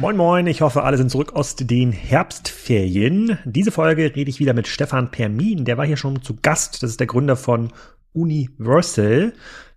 Moin Moin, ich hoffe, alle sind zurück aus den Herbstferien. Diese Folge rede ich wieder mit Stefan Permin, der war hier schon zu Gast. Das ist der Gründer von Universal,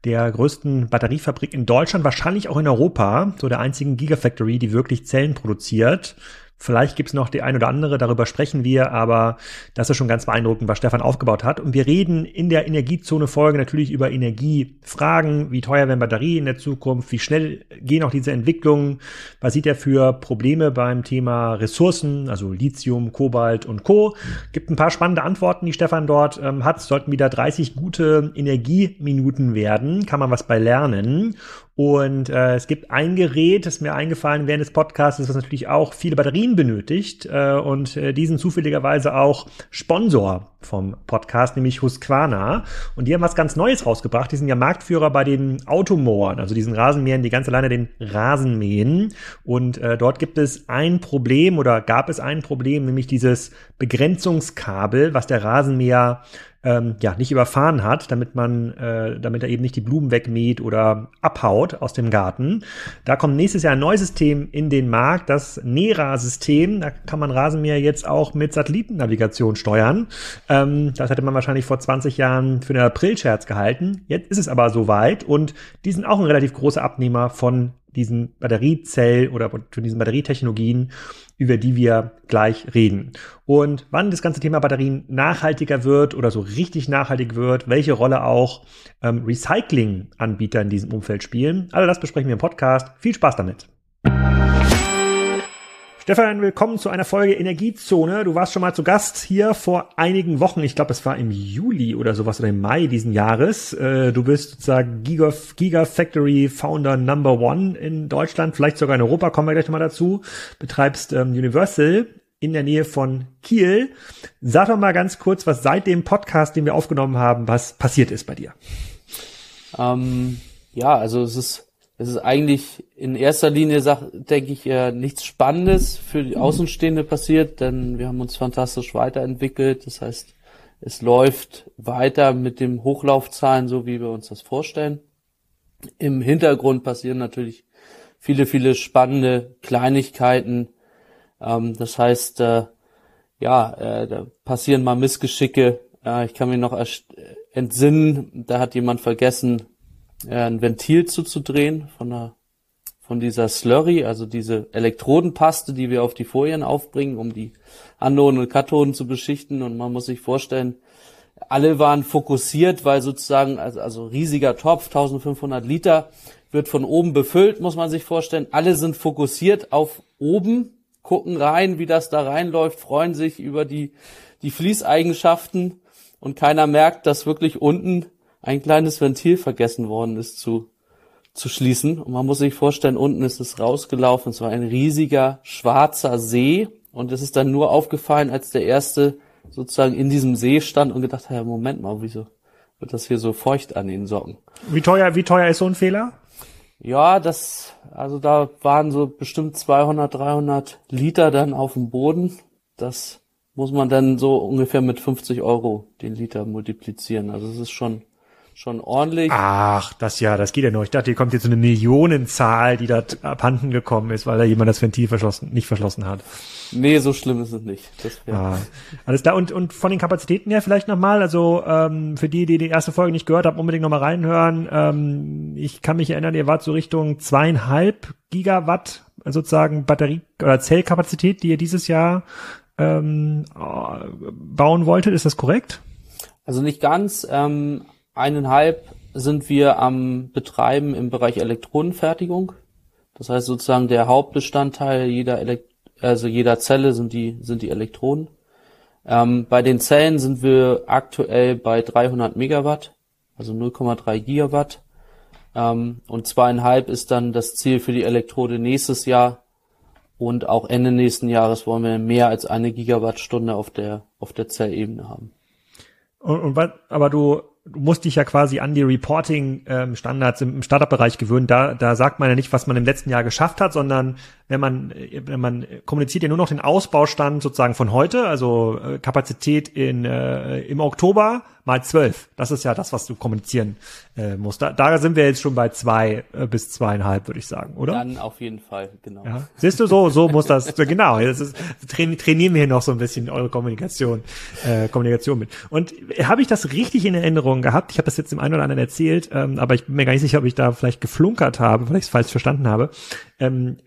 der größten Batteriefabrik in Deutschland, wahrscheinlich auch in Europa, so der einzigen Gigafactory, die wirklich Zellen produziert. Vielleicht gibt's noch die ein oder andere, darüber sprechen wir, aber das ist schon ganz beeindruckend, was Stefan aufgebaut hat. Und wir reden in der Energiezone-Folge natürlich über Energiefragen, wie teuer werden Batterien in der Zukunft, wie schnell gehen auch diese Entwicklungen, was sieht er für Probleme beim Thema Ressourcen, also Lithium, Kobalt und Co. Gibt ein paar spannende Antworten, die Stefan dort ähm, hat. Sollten wieder 30 gute Energieminuten werden, kann man was bei lernen. Und äh, es gibt ein Gerät, das mir eingefallen während des Podcasts, das natürlich auch viele Batterien benötigt. Äh, und äh, die sind zufälligerweise auch Sponsor vom Podcast, nämlich Husqvarna. Und die haben was ganz Neues rausgebracht. Die sind ja Marktführer bei den Automohren, also diesen Rasenmähern, die ganz alleine den Rasen mähen. Und äh, dort gibt es ein Problem oder gab es ein Problem, nämlich dieses Begrenzungskabel, was der Rasenmäher ähm, ja nicht überfahren hat, damit man, äh, damit er eben nicht die Blumen wegmäht oder abhaut aus dem Garten. Da kommt nächstes Jahr ein neues System in den Markt, das NERA-System. Da kann man Rasenmäher jetzt auch mit Satellitennavigation steuern. Ähm, das hätte man wahrscheinlich vor 20 Jahren für einen Aprilscherz gehalten. Jetzt ist es aber soweit und die sind auch ein relativ großer Abnehmer von diesen Batteriezell oder von diesen Batterietechnologien, über die wir gleich reden. Und wann das ganze Thema Batterien nachhaltiger wird oder so richtig nachhaltig wird, welche Rolle auch ähm, Recycling-Anbieter in diesem Umfeld spielen, all das besprechen wir im Podcast. Viel Spaß damit. Stefan, willkommen zu einer Folge Energiezone. Du warst schon mal zu Gast hier vor einigen Wochen. Ich glaube, es war im Juli oder sowas oder im Mai diesen Jahres. Äh, du bist sozusagen Giga, Gigafactory Founder Number One in Deutschland, vielleicht sogar in Europa, kommen wir gleich nochmal dazu. Betreibst ähm, Universal in der Nähe von Kiel. Sag doch mal ganz kurz, was seit dem Podcast, den wir aufgenommen haben, was passiert ist bei dir. Ähm, ja, also es ist es ist eigentlich in erster Linie, denke ich, nichts Spannendes für die Außenstehende passiert, denn wir haben uns fantastisch weiterentwickelt. Das heißt, es läuft weiter mit dem Hochlaufzahlen, so wie wir uns das vorstellen. Im Hintergrund passieren natürlich viele, viele spannende Kleinigkeiten. Ähm, das heißt, äh, ja, äh, da passieren mal Missgeschicke. Äh, ich kann mich noch entsinnen, da hat jemand vergessen, ein Ventil zuzudrehen von der von dieser Slurry, also diese Elektrodenpaste, die wir auf die Folien aufbringen, um die Anoden und Kathoden zu beschichten. Und man muss sich vorstellen, alle waren fokussiert, weil sozusagen, also, also riesiger Topf, 1500 Liter, wird von oben befüllt, muss man sich vorstellen. Alle sind fokussiert auf oben, gucken rein, wie das da reinläuft, freuen sich über die, die Fließeigenschaften und keiner merkt, dass wirklich unten ein kleines Ventil vergessen worden ist zu, zu schließen. Und man muss sich vorstellen, unten ist es rausgelaufen. Es war ein riesiger schwarzer See. Und es ist dann nur aufgefallen, als der erste sozusagen in diesem See stand und gedacht hat, Moment mal, wieso wird das hier so feucht an den Socken? Wie teuer, wie teuer ist so ein Fehler? Ja, das, also da waren so bestimmt 200, 300 Liter dann auf dem Boden. Das muss man dann so ungefähr mit 50 Euro den Liter multiplizieren. Also es ist schon schon ordentlich. Ach, das ja, das geht ja noch. Ich dachte, hier kommt jetzt so eine Millionenzahl, die da abhanden gekommen ist, weil da jemand das Ventil verschlossen, nicht verschlossen hat. Nee, so schlimm ist es nicht. Das ah, alles da und und von den Kapazitäten her vielleicht nochmal, also ähm, für die, die die erste Folge nicht gehört haben, unbedingt nochmal reinhören. Ähm, ich kann mich erinnern, ihr wart so Richtung zweieinhalb Gigawatt sozusagen Batterie- oder Zellkapazität, die ihr dieses Jahr ähm, bauen wolltet. Ist das korrekt? Also nicht ganz. Ähm, eineinhalb sind wir am Betreiben im Bereich Elektronenfertigung. Das heißt sozusagen der Hauptbestandteil jeder Elekt also jeder Zelle sind die sind die Elektronen. Ähm, bei den Zellen sind wir aktuell bei 300 Megawatt, also 0,3 Gigawatt. Ähm, und zweieinhalb ist dann das Ziel für die Elektrode nächstes Jahr. Und auch Ende nächsten Jahres wollen wir mehr als eine Gigawattstunde auf der auf der Zellebene haben. Und, und aber du du musst dich ja quasi an die Reporting-Standards im Startup-Bereich gewöhnen. Da, da sagt man ja nicht, was man im letzten Jahr geschafft hat, sondern wenn man, wenn man kommuniziert ja nur noch den Ausbaustand sozusagen von heute, also äh, Kapazität in, äh, im Oktober mal zwölf. Das ist ja das, was du kommunizieren äh, musst. Da, da sind wir jetzt schon bei zwei äh, bis zweieinhalb, würde ich sagen, oder? Dann auf jeden Fall, genau. Ja. Siehst du, so, so muss das, genau. Das ist, trainieren wir hier noch so ein bisschen eure Kommunikation, äh, Kommunikation mit. Und habe ich das richtig in Erinnerung gehabt? Ich habe das jetzt dem einen oder anderen erzählt, ähm, aber ich bin mir gar nicht sicher, ob ich da vielleicht geflunkert habe, weil ich es falsch verstanden habe, ähm,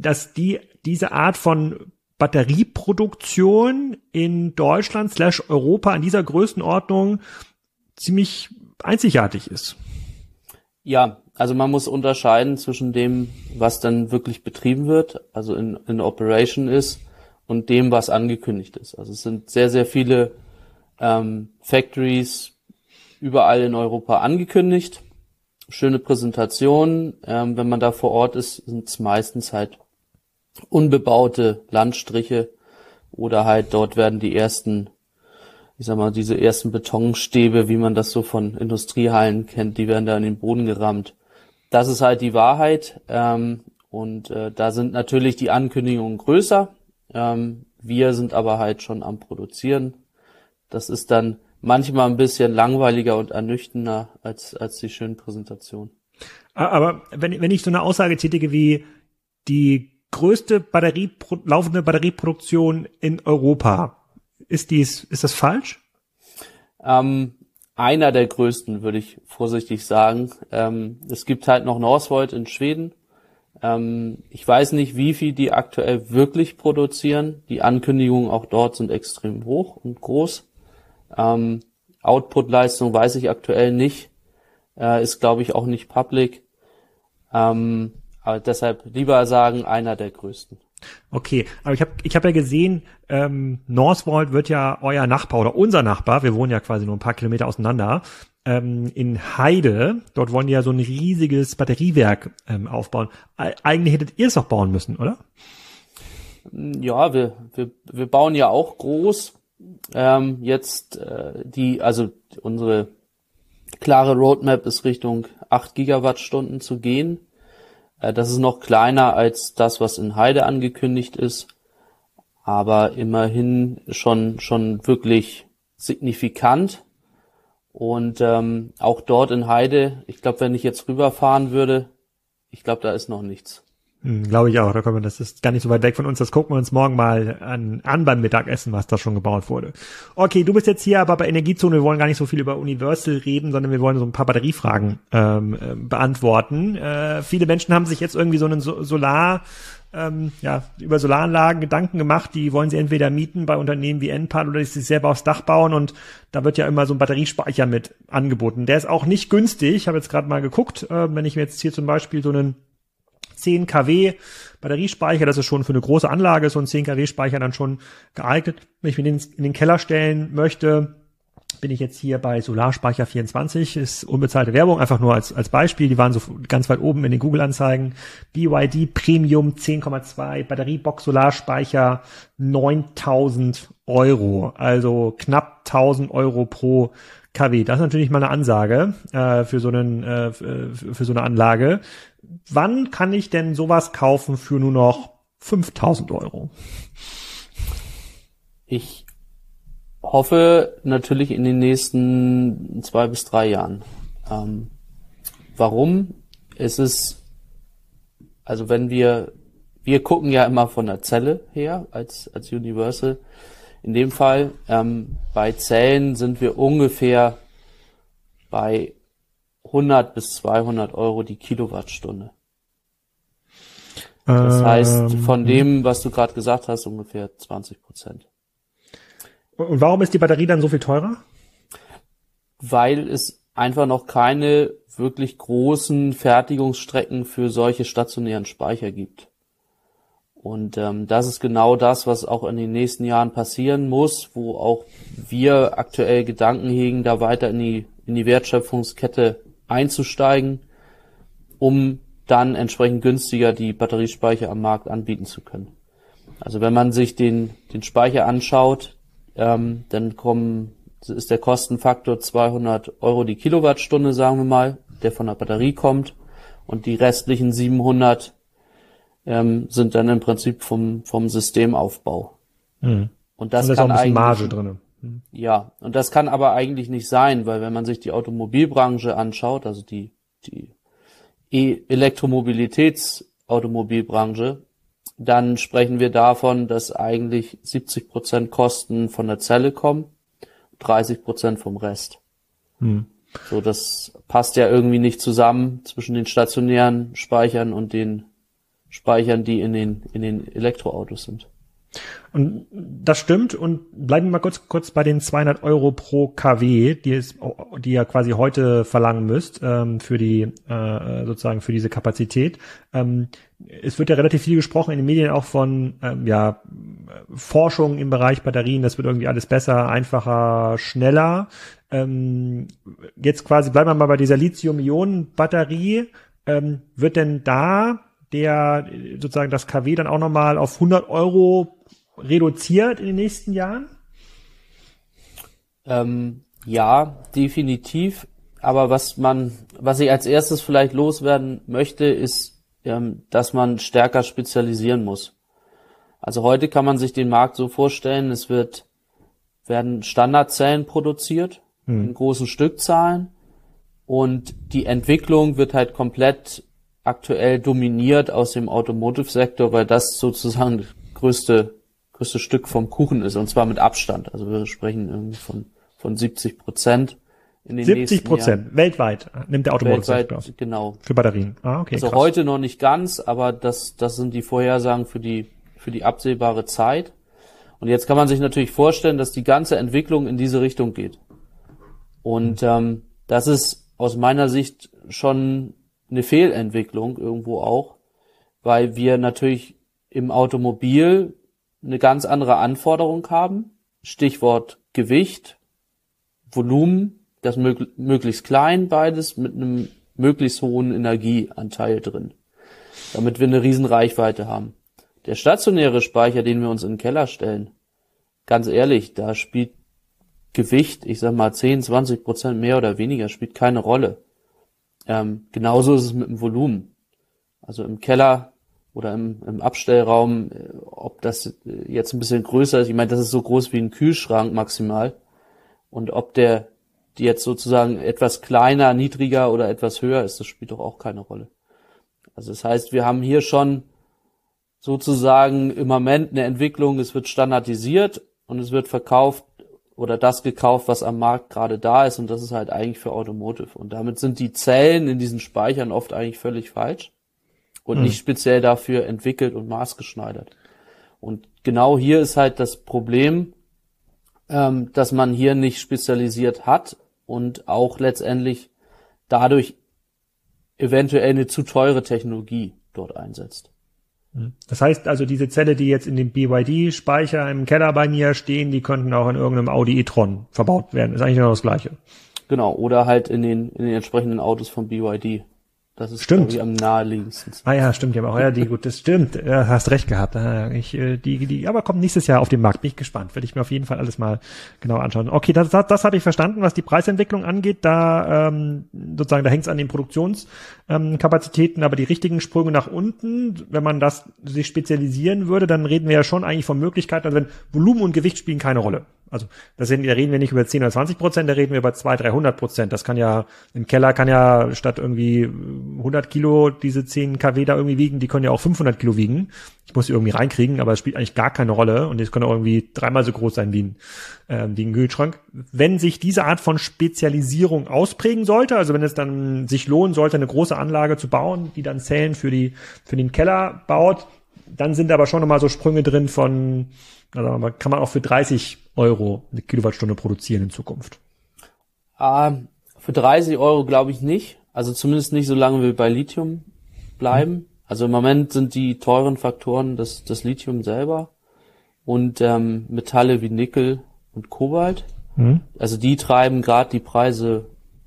dass die diese Art von Batterieproduktion in Deutschland slash Europa in dieser Größenordnung ziemlich einzigartig ist. Ja, also man muss unterscheiden zwischen dem, was dann wirklich betrieben wird, also in, in Operation ist, und dem, was angekündigt ist. Also es sind sehr, sehr viele ähm, Factories überall in Europa angekündigt. Schöne Präsentationen. Ähm, wenn man da vor Ort ist, sind es meistens halt unbebaute Landstriche oder halt dort werden die ersten, ich sag mal, diese ersten Betonstäbe, wie man das so von Industriehallen kennt, die werden da in den Boden gerammt. Das ist halt die Wahrheit. Ähm, und äh, da sind natürlich die Ankündigungen größer. Ähm, wir sind aber halt schon am Produzieren. Das ist dann manchmal ein bisschen langweiliger und ernüchternder als, als die schönen Präsentationen. Aber wenn, wenn ich so eine Aussage tätige wie die größte Batterie, laufende Batterieproduktion in Europa. Ist dies, ist das falsch? Ähm, einer der größten, würde ich vorsichtig sagen. Ähm, es gibt halt noch Northvolt in Schweden. Ähm, ich weiß nicht, wie viel die aktuell wirklich produzieren. Die Ankündigungen auch dort sind extrem hoch und groß. Ähm, Output-Leistung weiß ich aktuell nicht. Äh, ist, glaube ich, auch nicht public. Ähm, aber deshalb lieber sagen, einer der größten. Okay, aber ich habe ich hab ja gesehen, ähm, Northvolt wird ja euer Nachbar oder unser Nachbar, wir wohnen ja quasi nur ein paar Kilometer auseinander, ähm, in Heide, dort wollen die ja so ein riesiges Batteriewerk ähm, aufbauen. Eigentlich hättet ihr es doch bauen müssen, oder? Ja, wir, wir, wir bauen ja auch groß. Ähm, jetzt äh, die, also unsere klare Roadmap ist Richtung 8 Gigawattstunden zu gehen. Äh, das ist noch kleiner als das, was in Heide angekündigt ist, aber immerhin schon, schon wirklich signifikant. Und ähm, auch dort in Heide, ich glaube, wenn ich jetzt rüberfahren würde, ich glaube, da ist noch nichts. Hm, Glaube ich auch. Da kommen wir, das ist gar nicht so weit weg von uns. Das gucken wir uns morgen mal an, an beim Mittagessen, was da schon gebaut wurde. Okay, du bist jetzt hier aber bei Energiezone. Wir wollen gar nicht so viel über Universal reden, sondern wir wollen so ein paar Batteriefragen ähm, äh, beantworten. Äh, viele Menschen haben sich jetzt irgendwie so einen so Solar ähm, ja, über Solaranlagen Gedanken gemacht, die wollen sie entweder mieten bei Unternehmen wie Enpal oder sie selber aufs Dach bauen und da wird ja immer so ein Batteriespeicher mit angeboten. Der ist auch nicht günstig. Ich habe jetzt gerade mal geguckt, äh, wenn ich mir jetzt hier zum Beispiel so einen 10 kW Batteriespeicher, das ist schon für eine große Anlage so ein 10 kW Speicher dann schon geeignet. Wenn ich mir den in den Keller stellen möchte, bin ich jetzt hier bei Solarspeicher 24, ist unbezahlte Werbung, einfach nur als, als Beispiel. Die waren so ganz weit oben in den Google-Anzeigen. BYD Premium 10,2, Batteriebox Solarspeicher 9000 Euro, also knapp 1000 Euro pro kW. Das ist natürlich mal eine Ansage äh, für so einen äh, für so eine Anlage. Wann kann ich denn sowas kaufen für nur noch 5000 Euro? Ich hoffe natürlich in den nächsten zwei bis drei Jahren. Ähm, warum? Es ist also wenn wir wir gucken ja immer von der Zelle her als als Universal in dem Fall. Ähm, bei Zellen sind wir ungefähr bei 100 bis 200 Euro die Kilowattstunde. Das ähm, heißt, von dem, was du gerade gesagt hast, ungefähr 20 Prozent. Und warum ist die Batterie dann so viel teurer? Weil es einfach noch keine wirklich großen Fertigungsstrecken für solche stationären Speicher gibt. Und ähm, das ist genau das, was auch in den nächsten Jahren passieren muss, wo auch wir aktuell Gedanken hegen, da weiter in die, in die Wertschöpfungskette einzusteigen, um dann entsprechend günstiger die Batteriespeicher am Markt anbieten zu können. Also wenn man sich den, den Speicher anschaut, ähm, dann kommen, ist der Kostenfaktor 200 Euro die Kilowattstunde, sagen wir mal, der von der Batterie kommt und die restlichen 700 ähm, sind dann im Prinzip vom, vom Systemaufbau. Mhm. Und das, und das kann ist auch ein bisschen Marge drin. Hm. Ja, und das kann aber eigentlich nicht sein, weil wenn man sich die Automobilbranche anschaut, also die, die E-Elektromobilitätsautomobilbranche, dann sprechen wir davon, dass eigentlich 70 Prozent Kosten von der Zelle kommen, 30 Prozent vom Rest. Hm. So, das passt ja irgendwie nicht zusammen zwischen den stationären Speichern und den Speichern, die in den, in den Elektroautos sind. Und das stimmt. Und bleiben wir mal kurz, kurz bei den 200 Euro pro KW, die, es, die ihr quasi heute verlangen müsst ähm, für die äh, sozusagen für diese Kapazität. Ähm, es wird ja relativ viel gesprochen in den Medien auch von ähm, ja Forschung im Bereich Batterien. Das wird irgendwie alles besser, einfacher, schneller. Ähm, jetzt quasi bleiben wir mal bei dieser Lithium-Ionen-Batterie. Ähm, wird denn da der sozusagen das KW dann auch nochmal auf 100 Euro reduziert in den nächsten Jahren? Ähm, ja, definitiv. Aber was man, was ich als erstes vielleicht loswerden möchte, ist, ähm, dass man stärker spezialisieren muss. Also heute kann man sich den Markt so vorstellen, es wird, werden Standardzellen produziert hm. in großen Stückzahlen und die Entwicklung wird halt komplett aktuell dominiert aus dem Automotive-Sektor, weil das sozusagen das größte größte Stück vom Kuchen ist und zwar mit Abstand. Also wir sprechen irgendwie von von 70 Prozent in den 70 Prozent weltweit nimmt der Automotive-Sektor. Genau. Für Batterien. Ah, okay. Also krass. heute noch nicht ganz, aber das das sind die Vorhersagen für die für die absehbare Zeit. Und jetzt kann man sich natürlich vorstellen, dass die ganze Entwicklung in diese Richtung geht. Und ähm, das ist aus meiner Sicht schon eine Fehlentwicklung irgendwo auch, weil wir natürlich im Automobil eine ganz andere Anforderung haben. Stichwort Gewicht, Volumen, das mög möglichst klein, beides mit einem möglichst hohen Energieanteil drin, damit wir eine riesen Reichweite haben. Der stationäre Speicher, den wir uns in den Keller stellen, ganz ehrlich, da spielt Gewicht, ich sag mal 10, 20 Prozent mehr oder weniger, spielt keine Rolle. Ähm, genauso ist es mit dem Volumen. Also im Keller oder im, im Abstellraum, äh, ob das äh, jetzt ein bisschen größer ist, ich meine, das ist so groß wie ein Kühlschrank maximal. Und ob der jetzt sozusagen etwas kleiner, niedriger oder etwas höher ist, das spielt doch auch keine Rolle. Also das heißt, wir haben hier schon sozusagen im Moment eine Entwicklung, es wird standardisiert und es wird verkauft oder das gekauft, was am Markt gerade da ist und das ist halt eigentlich für Automotive. Und damit sind die Zellen in diesen Speichern oft eigentlich völlig falsch und mhm. nicht speziell dafür entwickelt und maßgeschneidert. Und genau hier ist halt das Problem, ähm, dass man hier nicht spezialisiert hat und auch letztendlich dadurch eventuell eine zu teure Technologie dort einsetzt. Mhm. Das heißt also, diese Zelle, die jetzt in dem BYD-Speicher im Keller bei mir stehen, die könnten auch in irgendeinem Audi e-tron verbaut werden. Ist eigentlich genau das Gleiche. Genau, oder halt in den, in den entsprechenden Autos von BYD. Das ist stimmt. am naheliegendsten. Ah ja, stimmt, ja, aber ja, die gut, das stimmt. Ja, hast recht gehabt. Ich, äh, die, die, aber kommt nächstes Jahr auf den Markt. Bin ich gespannt. Werde ich mir auf jeden Fall alles mal genau anschauen. Okay, das, das, das habe ich verstanden, was die Preisentwicklung angeht. Da ähm, sozusagen, da hängt es an den Produktionskapazitäten, ähm, aber die richtigen Sprünge nach unten, wenn man das sich spezialisieren würde, dann reden wir ja schon eigentlich von Möglichkeiten, also wenn Volumen und Gewicht spielen keine Rolle. Also da, da reden wir nicht über 10 oder 20 Prozent, da reden wir über 200, 300 Prozent. Das kann ja, im Keller kann ja statt irgendwie 100 Kilo diese 10 kW da irgendwie wiegen, die können ja auch 500 Kilo wiegen. Ich muss sie irgendwie reinkriegen, aber es spielt eigentlich gar keine Rolle und es können auch irgendwie dreimal so groß sein wie ein, äh, wie ein Kühlschrank. Wenn sich diese Art von Spezialisierung ausprägen sollte, also wenn es dann sich lohnen sollte, eine große Anlage zu bauen, die dann Zellen für die, für den Keller baut, dann sind aber schon nochmal so Sprünge drin von, also kann man auch für 30 Euro eine Kilowattstunde produzieren in Zukunft? Ah, für 30 Euro glaube ich nicht. Also zumindest nicht, solange wir bei Lithium bleiben. Mhm. Also im Moment sind die teuren Faktoren das, das Lithium selber und ähm, Metalle wie Nickel und Kobalt. Mhm. Also die treiben gerade die Preise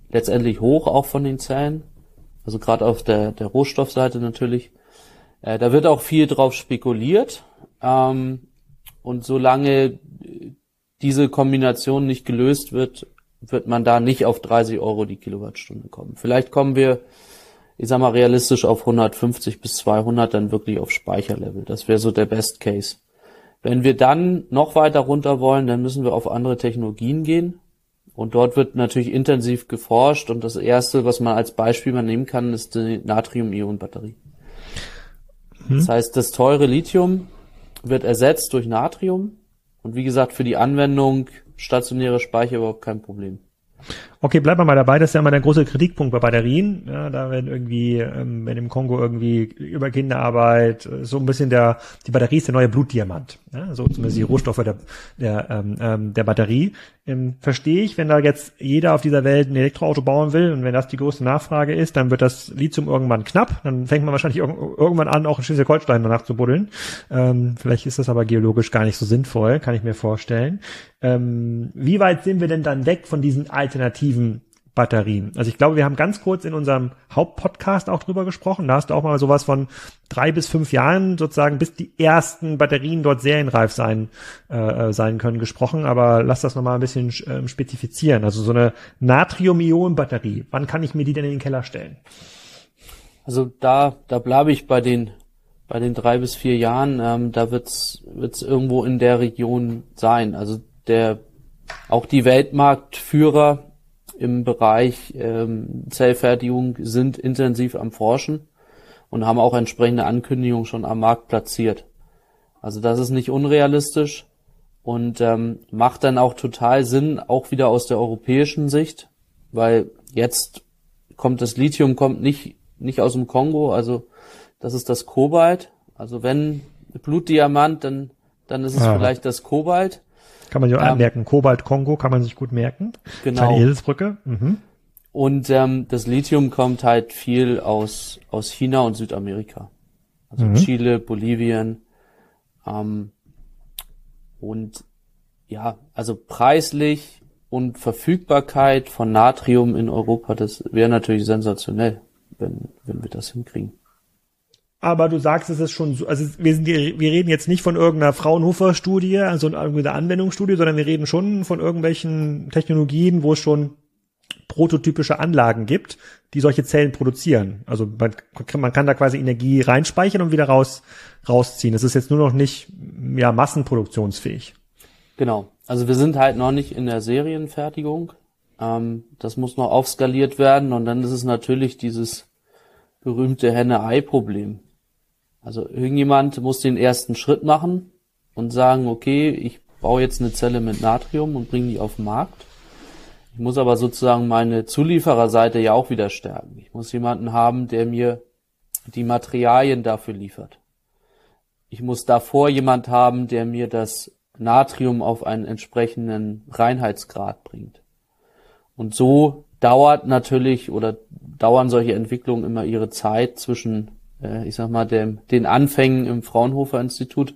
letztendlich hoch, auch von den Zellen. Also gerade auf der, der Rohstoffseite natürlich. Äh, da wird auch viel drauf spekuliert. Ähm, und solange diese Kombination nicht gelöst wird, wird man da nicht auf 30 Euro die Kilowattstunde kommen. Vielleicht kommen wir, ich sag mal, realistisch auf 150 bis 200 dann wirklich auf Speicherlevel. Das wäre so der Best Case. Wenn wir dann noch weiter runter wollen, dann müssen wir auf andere Technologien gehen. Und dort wird natürlich intensiv geforscht. Und das erste, was man als Beispiel mal nehmen kann, ist die Natrium-Ionen-Batterie. Hm. Das heißt, das teure Lithium wird ersetzt durch Natrium. Und wie gesagt, für die Anwendung stationäre Speicher überhaupt kein Problem. Okay, bleiben wir mal dabei. Das ist ja immer der große Kritikpunkt bei Batterien. Ja, da werden irgendwie, ähm, wenn im Kongo irgendwie über Kinderarbeit, äh, so ein bisschen der, die Batterie ist der neue Blutdiamant. Ja, so zumindest die Rohstoffe der, der, ähm, ähm, der Batterie. Ähm, verstehe ich, wenn da jetzt jeder auf dieser Welt ein Elektroauto bauen will und wenn das die größte Nachfrage ist, dann wird das Lithium irgendwann knapp. Dann fängt man wahrscheinlich irg irgendwann an, auch in Schleswig-Holstein danach zu buddeln. Ähm, vielleicht ist das aber geologisch gar nicht so sinnvoll, kann ich mir vorstellen. Ähm, wie weit sind wir denn dann weg von diesen alternativen Batterien. Also ich glaube, wir haben ganz kurz in unserem Hauptpodcast auch drüber gesprochen. Da hast du auch mal sowas von drei bis fünf Jahren sozusagen, bis die ersten Batterien dort serienreif sein, äh, sein können, gesprochen. Aber lass das nochmal ein bisschen äh, spezifizieren. Also so eine Natrium-Ionen-Batterie. Wann kann ich mir die denn in den Keller stellen? Also da, da bleibe ich bei den bei den drei bis vier Jahren. Ähm, da wird's wird's irgendwo in der Region sein. Also der auch die Weltmarktführer im Bereich ähm, Zellfertigung sind intensiv am Forschen und haben auch entsprechende Ankündigungen schon am Markt platziert. Also das ist nicht unrealistisch und ähm, macht dann auch total Sinn, auch wieder aus der europäischen Sicht, weil jetzt kommt das Lithium kommt nicht nicht aus dem Kongo, also das ist das Kobalt. Also wenn Blutdiamant, dann dann ist es ah. vielleicht das Kobalt. Kann man sich auch ähm, anmerken. Kobalt Kongo kann man sich gut merken. Genau. Kleine Eselsbrücke. Mhm. Und ähm, das Lithium kommt halt viel aus, aus China und Südamerika. Also mhm. Chile, Bolivien. Ähm, und ja, also preislich und Verfügbarkeit von Natrium in Europa, das wäre natürlich sensationell, wenn, wenn wir das hinkriegen aber du sagst, es ist schon so, also wir sind, wir reden jetzt nicht von irgendeiner Fraunhofer-Studie, also irgendeiner Anwendungsstudie, sondern wir reden schon von irgendwelchen Technologien, wo es schon prototypische Anlagen gibt, die solche Zellen produzieren. Also man, man kann da quasi Energie reinspeichern und wieder raus, rausziehen. Es ist jetzt nur noch nicht, ja, massenproduktionsfähig. Genau. Also wir sind halt noch nicht in der Serienfertigung. Ähm, das muss noch aufskaliert werden und dann ist es natürlich dieses berühmte Henne-Ei-Problem. Also irgendjemand muss den ersten Schritt machen und sagen, okay, ich baue jetzt eine Zelle mit Natrium und bringe die auf den Markt. Ich muss aber sozusagen meine Zuliefererseite ja auch wieder stärken. Ich muss jemanden haben, der mir die Materialien dafür liefert. Ich muss davor jemand haben, der mir das Natrium auf einen entsprechenden Reinheitsgrad bringt. Und so dauert natürlich oder dauern solche Entwicklungen immer ihre Zeit zwischen äh, ich sag mal, dem, den Anfängen im Fraunhofer Institut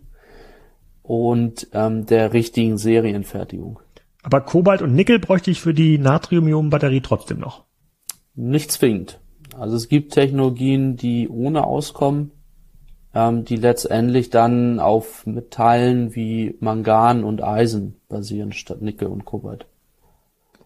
und ähm, der richtigen Serienfertigung. Aber Kobalt und Nickel bräuchte ich für die Natrium-Ionen-Batterie trotzdem noch. Nicht zwingend. Also es gibt Technologien, die ohne auskommen, ähm, die letztendlich dann auf Metallen wie Mangan und Eisen basieren statt Nickel und Kobalt.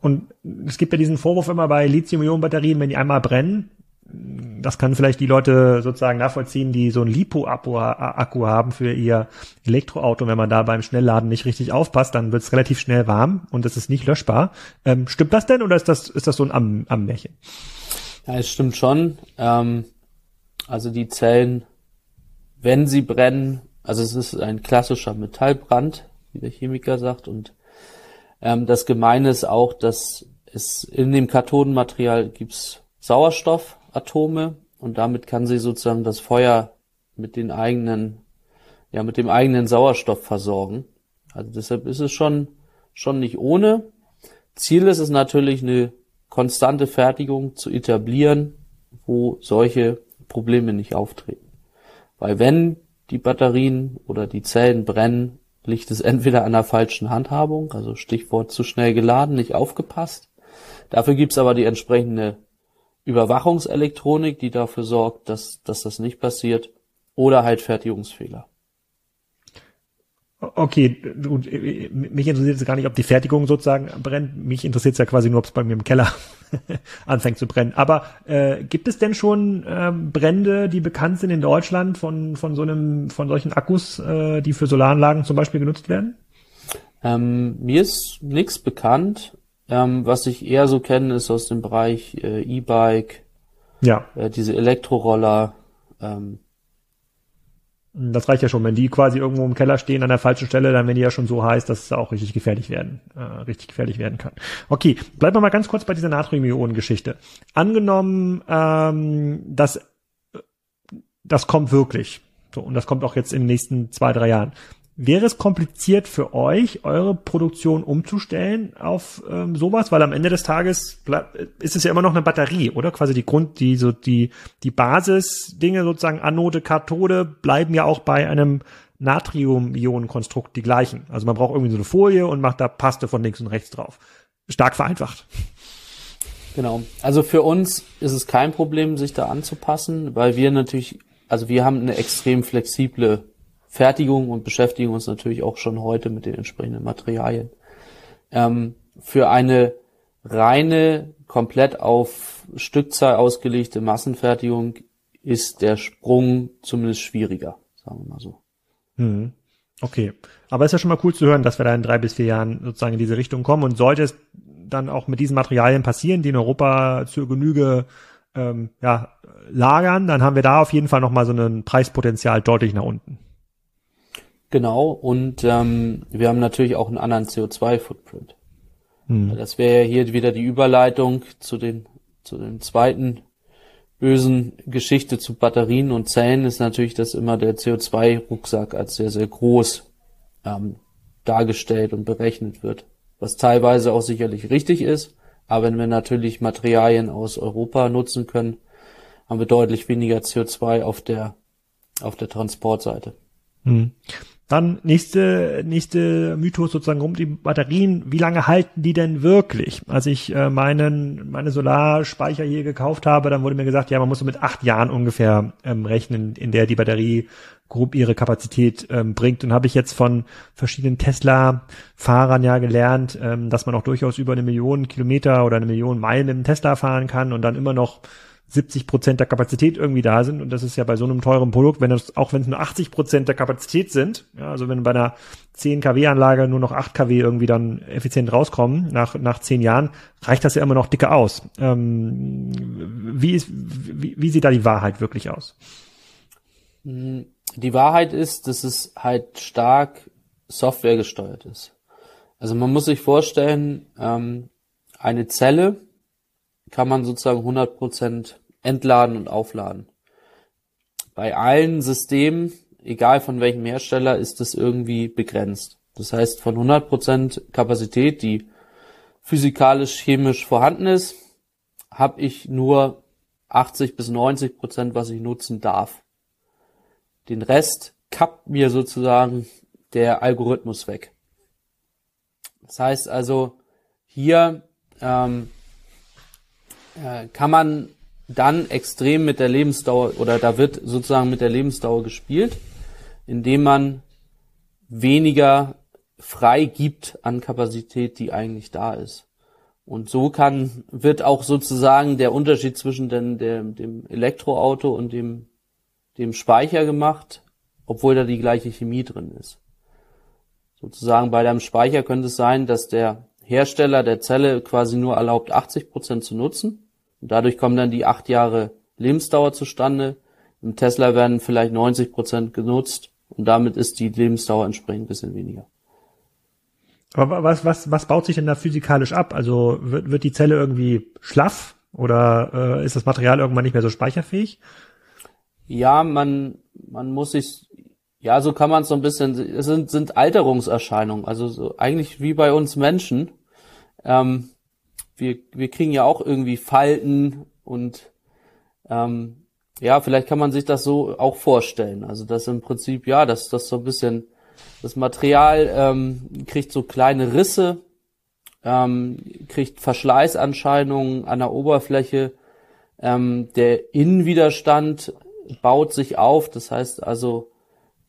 Und es gibt ja diesen Vorwurf immer bei Lithium-Ionen-Batterien, wenn die einmal brennen, das kann vielleicht die Leute sozusagen nachvollziehen, die so ein Lipo-Akku haben für ihr Elektroauto. Wenn man da beim Schnellladen nicht richtig aufpasst, dann wird es relativ schnell warm und es ist nicht löschbar. Ähm, stimmt das denn oder ist das, ist das so ein Am Ammärchen? Ja, es stimmt schon. Ähm, also die Zellen, wenn sie brennen, also es ist ein klassischer Metallbrand, wie der Chemiker sagt. Und ähm, das Gemeine ist auch, dass es in dem Kathodenmaterial gibt's Sauerstoffatome und damit kann sie sozusagen das Feuer mit den eigenen, ja, mit dem eigenen Sauerstoff versorgen. Also deshalb ist es schon, schon nicht ohne. Ziel ist es natürlich, eine konstante Fertigung zu etablieren, wo solche Probleme nicht auftreten. Weil wenn die Batterien oder die Zellen brennen, liegt es entweder an der falschen Handhabung, also Stichwort zu schnell geladen, nicht aufgepasst. Dafür gibt's aber die entsprechende Überwachungselektronik, die dafür sorgt, dass, dass das nicht passiert, oder halt Fertigungsfehler. Okay, gut, mich interessiert es gar nicht, ob die Fertigung sozusagen brennt. Mich interessiert es ja quasi nur, ob es bei mir im Keller anfängt zu brennen. Aber äh, gibt es denn schon ähm, Brände, die bekannt sind in Deutschland von von so einem von solchen Akkus, äh, die für Solaranlagen zum Beispiel genutzt werden? Ähm, mir ist nichts bekannt. Ähm, was ich eher so kenne, ist aus dem Bereich äh, E-Bike, ja. Äh, diese Elektroroller. Ähm, das reicht ja schon. Wenn die quasi irgendwo im Keller stehen an der falschen Stelle, dann werden die ja schon so heiß, dass es auch richtig gefährlich werden, äh, richtig gefährlich werden kann. Okay, bleiben wir mal ganz kurz bei dieser Natrium-Ionen-Geschichte. Angenommen, ähm, dass das kommt wirklich. So, und das kommt auch jetzt in den nächsten zwei, drei Jahren. Wäre es kompliziert für euch, eure Produktion umzustellen auf ähm, sowas? Weil am Ende des Tages ist es ja immer noch eine Batterie, oder? Quasi die Grund, die so die die Basisdinge sozusagen Anode, Kathode bleiben ja auch bei einem Natrium-Ionen-Konstrukt die gleichen. Also man braucht irgendwie so eine Folie und macht da Paste von links und rechts drauf. Stark vereinfacht. Genau. Also für uns ist es kein Problem, sich da anzupassen, weil wir natürlich, also wir haben eine extrem flexible Fertigung und beschäftigen uns natürlich auch schon heute mit den entsprechenden Materialien. Ähm, für eine reine, komplett auf Stückzahl ausgelegte Massenfertigung ist der Sprung zumindest schwieriger, sagen wir mal so. Hm. Okay. Aber ist ja schon mal cool zu hören, dass wir da in drei bis vier Jahren sozusagen in diese Richtung kommen. Und sollte es dann auch mit diesen Materialien passieren, die in Europa zur Genüge ähm, ja, lagern, dann haben wir da auf jeden Fall nochmal so ein Preispotenzial deutlich nach unten. Genau, und ähm, wir haben natürlich auch einen anderen CO2-Footprint. Hm. Das wäre ja hier wieder die Überleitung zu den, zu den zweiten bösen Geschichte zu Batterien und Zellen ist natürlich, dass immer der CO2-Rucksack als sehr, sehr groß ähm, dargestellt und berechnet wird. Was teilweise auch sicherlich richtig ist, aber wenn wir natürlich Materialien aus Europa nutzen können, haben wir deutlich weniger CO2 auf der, auf der Transportseite. Dann nächste, nächste Mythos sozusagen um die Batterien. Wie lange halten die denn wirklich? Als ich äh, meinen, meine Solarspeicher hier gekauft habe, dann wurde mir gesagt, ja, man muss so mit acht Jahren ungefähr ähm, rechnen, in der die Batterie grob ihre Kapazität ähm, bringt. Und habe ich jetzt von verschiedenen Tesla-Fahrern ja gelernt, ähm, dass man auch durchaus über eine Million Kilometer oder eine Million Meilen dem Tesla fahren kann und dann immer noch 70 Prozent der Kapazität irgendwie da sind. Und das ist ja bei so einem teuren Produkt, wenn das, auch wenn es nur 80 Prozent der Kapazität sind, ja, also wenn bei einer 10 kW Anlage nur noch 8 kW irgendwie dann effizient rauskommen nach, nach 10 Jahren, reicht das ja immer noch dicke aus. Ähm, wie, ist, wie, wie sieht da die Wahrheit wirklich aus? Die Wahrheit ist, dass es halt stark Software gesteuert ist. Also man muss sich vorstellen, ähm, eine Zelle kann man sozusagen 100% entladen und aufladen. Bei allen Systemen, egal von welchem Hersteller, ist das irgendwie begrenzt. Das heißt, von 100% Kapazität, die physikalisch, chemisch vorhanden ist, habe ich nur 80 bis 90% was ich nutzen darf. Den Rest kappt mir sozusagen der Algorithmus weg. Das heißt also, hier ähm, äh, kann man dann extrem mit der Lebensdauer oder da wird sozusagen mit der Lebensdauer gespielt, indem man weniger frei gibt an Kapazität, die eigentlich da ist. Und so kann, wird auch sozusagen der Unterschied zwischen den, der, dem Elektroauto und dem, dem Speicher gemacht, obwohl da die gleiche Chemie drin ist. Sozusagen bei deinem Speicher könnte es sein, dass der Hersteller der Zelle quasi nur erlaubt, 80 Prozent zu nutzen und dadurch kommen dann die acht Jahre Lebensdauer zustande. Im Tesla werden vielleicht 90 Prozent genutzt und damit ist die Lebensdauer entsprechend ein bisschen weniger. Aber was, was, was baut sich denn da physikalisch ab? Also wird, wird die Zelle irgendwie schlaff oder äh, ist das Material irgendwann nicht mehr so speicherfähig? Ja, man, man muss sich, ja, so kann man es so ein bisschen, es sind, sind Alterungserscheinungen, also so, eigentlich wie bei uns Menschen. Ähm, wir, wir kriegen ja auch irgendwie Falten und ähm, ja, vielleicht kann man sich das so auch vorstellen. Also dass im Prinzip, ja, dass das so ein bisschen, das Material ähm, kriegt so kleine Risse, ähm, kriegt Verschleißanscheinungen an der Oberfläche, ähm, der Innenwiderstand baut sich auf, das heißt also,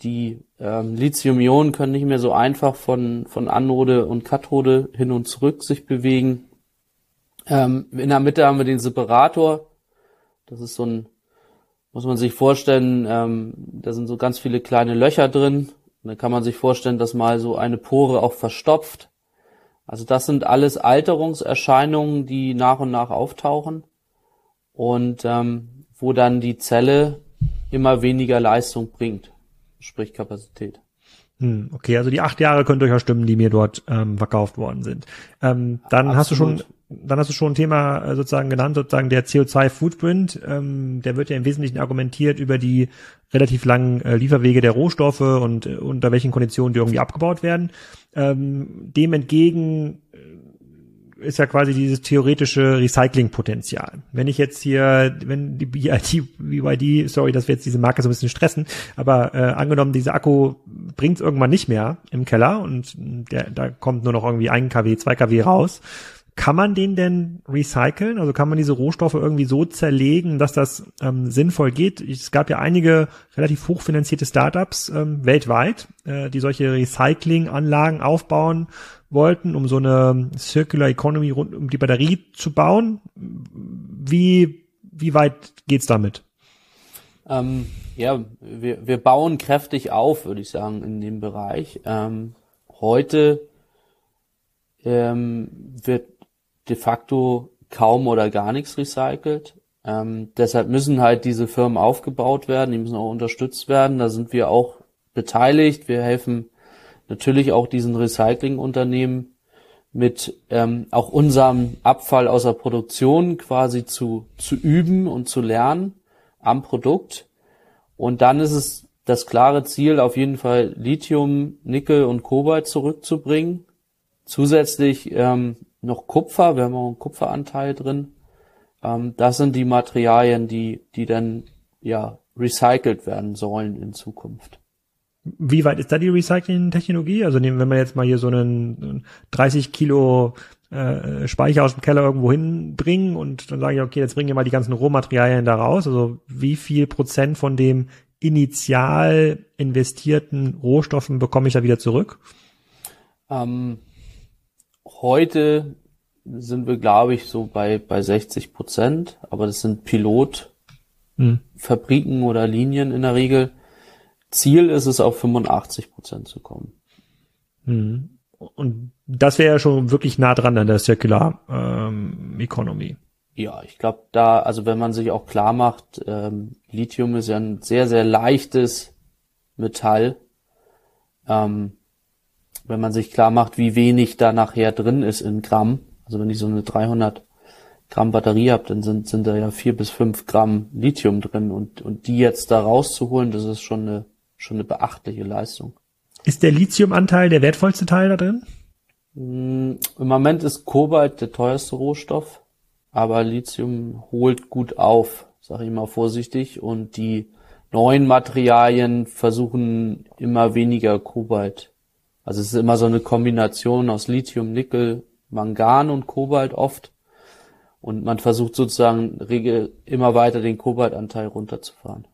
die ähm, Lithium-Ionen können nicht mehr so einfach von, von Anode und Kathode hin und zurück sich bewegen. Ähm, in der Mitte haben wir den Separator. Das ist so ein, muss man sich vorstellen, ähm, da sind so ganz viele kleine Löcher drin. Und dann kann man sich vorstellen, dass mal so eine Pore auch verstopft. Also das sind alles Alterungserscheinungen, die nach und nach auftauchen und ähm, wo dann die Zelle immer weniger Leistung bringt sprich Kapazität. Hm, okay, also die acht Jahre können durchaus stimmen, die mir dort ähm, verkauft worden sind. Ähm, dann Absolut. hast du schon, dann hast du schon ein Thema äh, sozusagen genannt, sozusagen der CO2-Footprint. Ähm, der wird ja im Wesentlichen argumentiert über die relativ langen äh, Lieferwege der Rohstoffe und äh, unter welchen Konditionen die irgendwie abgebaut werden. Ähm, dem entgegen ist ja quasi dieses theoretische Recyclingpotenzial. Wenn ich jetzt hier, wenn die BID, BYD, sorry, dass wir jetzt diese Marke so ein bisschen stressen, aber äh, angenommen, dieser Akku bringt es irgendwann nicht mehr im Keller und der, da kommt nur noch irgendwie ein kW, zwei kW raus. Kann man den denn recyceln? Also kann man diese Rohstoffe irgendwie so zerlegen, dass das ähm, sinnvoll geht? Es gab ja einige relativ hochfinanzierte Startups ähm, weltweit, äh, die solche Recyclinganlagen aufbauen wollten, um so eine Circular Economy rund um die Batterie zu bauen. Wie, wie weit geht's damit? Ähm, ja, wir, wir bauen kräftig auf, würde ich sagen, in dem Bereich. Ähm, heute ähm, wird de facto kaum oder gar nichts recycelt. Ähm, deshalb müssen halt diese Firmen aufgebaut werden, die müssen auch unterstützt werden. Da sind wir auch beteiligt. Wir helfen natürlich auch diesen Recyclingunternehmen mit ähm, auch unserem Abfall aus der Produktion quasi zu, zu üben und zu lernen am Produkt. Und dann ist es das klare Ziel, auf jeden Fall Lithium, Nickel und Kobalt zurückzubringen. Zusätzlich ähm, noch Kupfer, wir haben auch einen Kupferanteil drin. Ähm, das sind die Materialien, die, die dann ja recycelt werden sollen in Zukunft. Wie weit ist da die Recycling-Technologie? Also wenn man jetzt mal hier so einen 30 Kilo äh, Speicher aus dem Keller irgendwo hinbringen und dann sage ich, okay, jetzt bringen wir mal die ganzen Rohmaterialien da raus. Also wie viel Prozent von dem initial investierten Rohstoffen bekomme ich da wieder zurück? Ähm, heute sind wir, glaube ich, so bei, bei 60 Prozent, aber das sind Pilotfabriken hm. oder Linien in der Regel. Ziel ist es, auf 85 Prozent zu kommen. Hm. Und das wäre ja schon wirklich nah dran an der Circular ähm, Economy. Ja, ich glaube da, also wenn man sich auch klar macht, ähm, Lithium ist ja ein sehr, sehr leichtes Metall. Ähm, wenn man sich klar macht, wie wenig da nachher drin ist in Gramm, also wenn ich so eine 300 Gramm Batterie habe, dann sind, sind da ja vier bis fünf Gramm Lithium drin und, und die jetzt da rauszuholen, das ist schon eine schon eine beachtliche Leistung. Ist der Lithiumanteil der wertvollste Teil da drin? Mm, Im Moment ist Kobalt der teuerste Rohstoff, aber Lithium holt gut auf, sage ich mal vorsichtig, und die neuen Materialien versuchen immer weniger Kobalt. Also es ist immer so eine Kombination aus Lithium, Nickel, Mangan und Kobalt oft. Und man versucht sozusagen immer weiter den Kobaltanteil runterzufahren.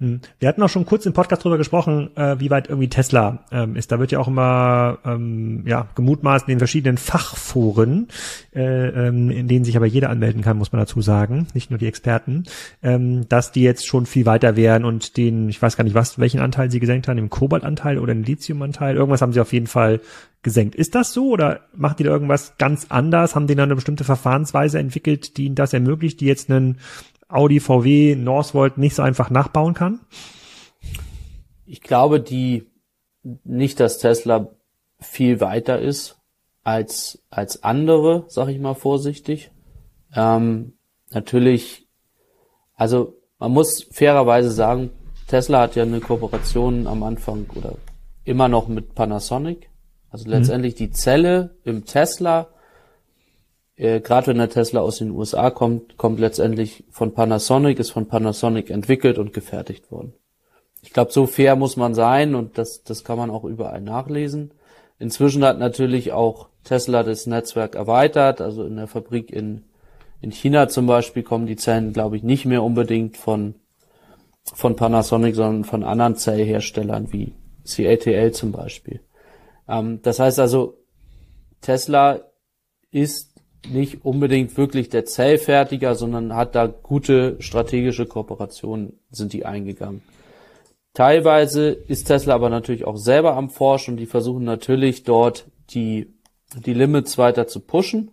Hm. Wir hatten auch schon kurz im Podcast drüber gesprochen, äh, wie weit irgendwie Tesla ähm, ist. Da wird ja auch immer ähm, ja, gemutmaßt in den verschiedenen Fachforen, äh, ähm, in denen sich aber jeder anmelden kann, muss man dazu sagen, nicht nur die Experten, ähm, dass die jetzt schon viel weiter wären und den, ich weiß gar nicht was, welchen Anteil sie gesenkt haben, den Kobaltanteil oder den Lithiumanteil, irgendwas haben sie auf jeden Fall gesenkt. Ist das so oder macht die da irgendwas ganz anders? Haben die da eine bestimmte Verfahrensweise entwickelt, die ihnen das ermöglicht, die jetzt einen Audi, VW, Northvolt nicht so einfach nachbauen kann? Ich glaube, die nicht, dass Tesla viel weiter ist als als andere, sag ich mal vorsichtig. Ähm, natürlich, also man muss fairerweise sagen, Tesla hat ja eine Kooperation am Anfang oder immer noch mit Panasonic. Also mhm. letztendlich die Zelle im Tesla äh, gerade wenn der Tesla aus den USA kommt, kommt letztendlich von Panasonic, ist von Panasonic entwickelt und gefertigt worden. Ich glaube, so fair muss man sein und das, das kann man auch überall nachlesen. Inzwischen hat natürlich auch Tesla das Netzwerk erweitert, also in der Fabrik in, in China zum Beispiel kommen die Zellen, glaube ich, nicht mehr unbedingt von, von Panasonic, sondern von anderen Zellherstellern wie CATL zum Beispiel. Ähm, das heißt also, Tesla ist nicht unbedingt wirklich der Zellfertiger, sondern hat da gute strategische Kooperationen, sind die eingegangen. Teilweise ist Tesla aber natürlich auch selber am Forschen und die versuchen natürlich dort die, die Limits weiter zu pushen.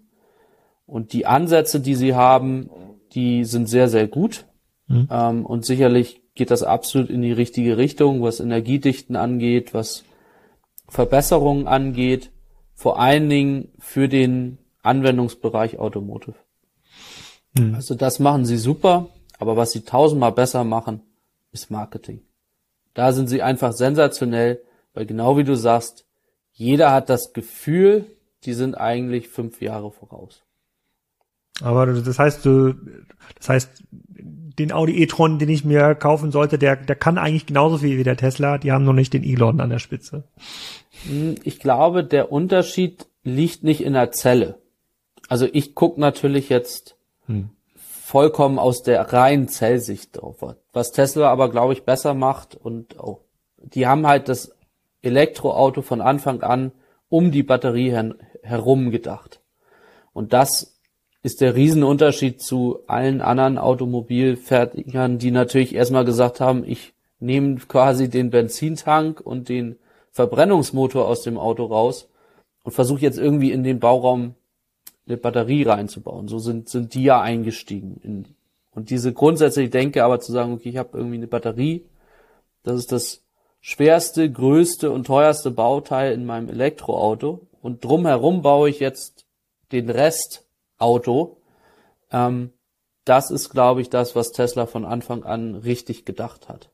Und die Ansätze, die sie haben, die sind sehr, sehr gut. Mhm. Ähm, und sicherlich geht das absolut in die richtige Richtung, was Energiedichten angeht, was Verbesserungen angeht, vor allen Dingen für den Anwendungsbereich Automotive. Mhm. Also das machen sie super, aber was sie tausendmal besser machen, ist Marketing. Da sind sie einfach sensationell, weil genau wie du sagst, jeder hat das Gefühl, die sind eigentlich fünf Jahre voraus. Aber das heißt, du, das heißt, den Audi e-tron, den ich mir kaufen sollte, der, der kann eigentlich genauso viel wie der Tesla. Die haben noch nicht den Elon an der Spitze. Hm, ich glaube, der Unterschied liegt nicht in der Zelle. Also ich gucke natürlich jetzt hm. vollkommen aus der reinen Zellsicht drauf. Was Tesla aber, glaube ich, besser macht und auch, die haben halt das Elektroauto von Anfang an um die Batterie her herum gedacht. Und das ist der Riesenunterschied zu allen anderen Automobilfertigern, die natürlich erstmal gesagt haben, ich nehme quasi den Benzintank und den Verbrennungsmotor aus dem Auto raus und versuche jetzt irgendwie in den Bauraum eine Batterie reinzubauen. So sind, sind die ja eingestiegen. In, und diese grundsätzliche Denke aber zu sagen, okay, ich habe irgendwie eine Batterie, das ist das schwerste, größte und teuerste Bauteil in meinem Elektroauto und drumherum baue ich jetzt den Rest Auto. Ähm, das ist, glaube ich, das, was Tesla von Anfang an richtig gedacht hat.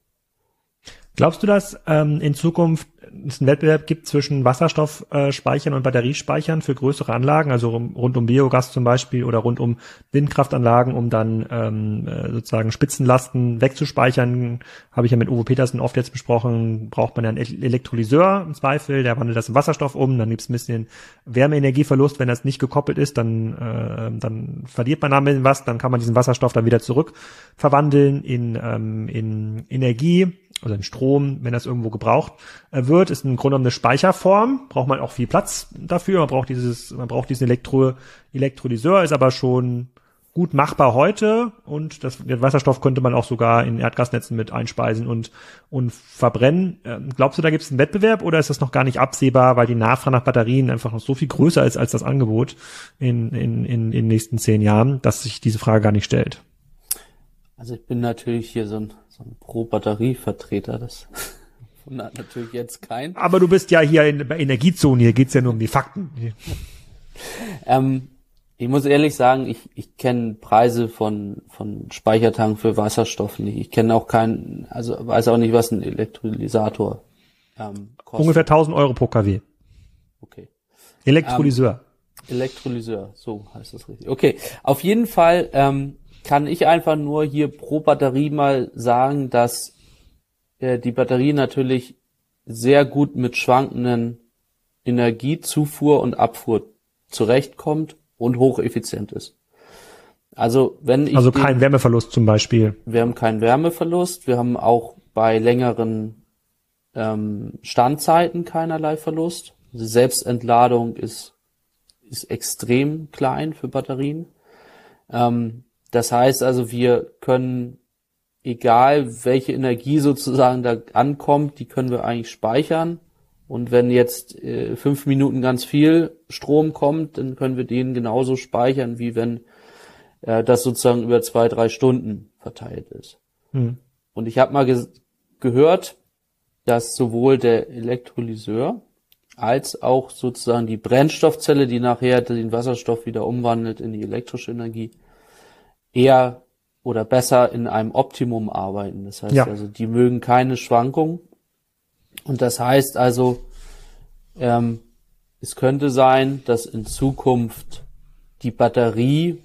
Glaubst du, dass ähm, in Zukunft es einen Wettbewerb gibt zwischen Wasserstoffspeichern und Batteriespeichern für größere Anlagen, also rund um Biogas zum Beispiel oder rund um Windkraftanlagen, um dann ähm, äh, sozusagen Spitzenlasten wegzuspeichern? Habe ich ja mit Uwe Petersen oft jetzt besprochen, braucht man ja einen Elektrolyseur im Zweifel, der wandelt das in Wasserstoff um, dann gibt es ein bisschen Wärmeenergieverlust, wenn das nicht gekoppelt ist, dann, äh, dann verliert man damit was, dann kann man diesen Wasserstoff dann wieder zurück verwandeln in, ähm, in Energie oder in Strom, wenn das irgendwo gebraucht äh, wird, ist im Grunde eine Speicherform, braucht man auch viel Platz dafür, man braucht dieses, man braucht diesen Elektro, Elektrolyseur, ist aber schon gut machbar heute und das, den Wasserstoff könnte man auch sogar in Erdgasnetzen mit einspeisen und, und verbrennen. Ähm, glaubst du, da gibt es einen Wettbewerb oder ist das noch gar nicht absehbar, weil die Nachfrage nach Batterien einfach noch so viel größer ist als das Angebot in, in, in, in den nächsten zehn Jahren, dass sich diese Frage gar nicht stellt? Also ich bin natürlich hier so ein so ein Pro-Batterie-Vertreter, das wundert natürlich jetzt kein. Aber du bist ja hier in der Energiezone, hier geht's ja nur um die Fakten. ähm, ich muss ehrlich sagen, ich, ich kenne Preise von, von Speichertanken für Wasserstoff nicht. Ich kenne auch keinen, also weiß auch nicht, was ein Elektrolysator ähm, kostet. Ungefähr 1000 Euro pro kW. Okay. Elektrolyseur. Ähm, Elektrolyseur, so heißt das richtig. Okay, auf jeden Fall ähm, kann ich einfach nur hier pro Batterie mal sagen, dass äh, die Batterie natürlich sehr gut mit schwankenden Energiezufuhr und Abfuhr zurechtkommt und hocheffizient ist. Also wenn ich also kein Wärmeverlust zum Beispiel. Wir haben keinen Wärmeverlust. Wir haben auch bei längeren ähm, Standzeiten keinerlei Verlust. Die Selbstentladung ist ist extrem klein für Batterien. Ähm, das heißt also, wir können, egal welche Energie sozusagen da ankommt, die können wir eigentlich speichern. Und wenn jetzt äh, fünf Minuten ganz viel Strom kommt, dann können wir den genauso speichern, wie wenn äh, das sozusagen über zwei, drei Stunden verteilt ist. Hm. Und ich habe mal ge gehört, dass sowohl der Elektrolyseur als auch sozusagen die Brennstoffzelle, die nachher den Wasserstoff wieder umwandelt in die elektrische Energie, eher oder besser in einem Optimum arbeiten. Das heißt ja. also, die mögen keine Schwankungen. Und das heißt also, ähm, es könnte sein, dass in Zukunft die Batterie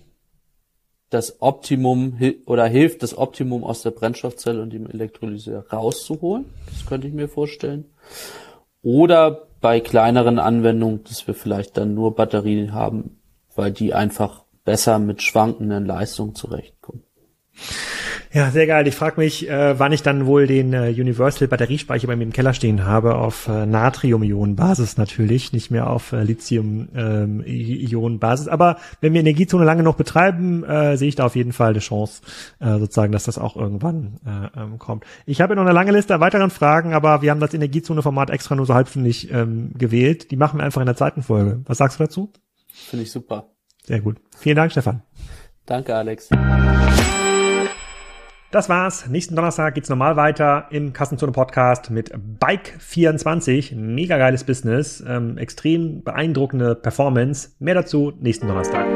das Optimum oder hilft, das Optimum aus der Brennstoffzelle und dem Elektrolyseur rauszuholen. Das könnte ich mir vorstellen. Oder bei kleineren Anwendungen, dass wir vielleicht dann nur Batterien haben, weil die einfach besser mit schwankenden Leistungen zurechtkommen. Ja, sehr geil. Ich frage mich, äh, wann ich dann wohl den äh, Universal Batteriespeicher bei mir im Keller stehen habe, auf äh, Natrium-Ionen-Basis natürlich, nicht mehr auf äh, Lithium-Ionen-Basis. Aber wenn wir Energiezone lange noch betreiben, äh, sehe ich da auf jeden Fall eine Chance, äh, sozusagen, dass das auch irgendwann äh, ähm, kommt. Ich habe noch eine lange Liste an weiteren Fragen, aber wir haben das Energiezone-Format extra nur so halbstündig ähm, gewählt. Die machen wir einfach in der zweiten Folge. Was sagst du dazu? Finde ich super. Sehr gut. Vielen Dank, Stefan. Danke, Alex. Das war's. Nächsten Donnerstag geht's normal weiter im Kassenzone Podcast mit Bike24. Mega geiles Business, ähm, extrem beeindruckende Performance. Mehr dazu nächsten Donnerstag.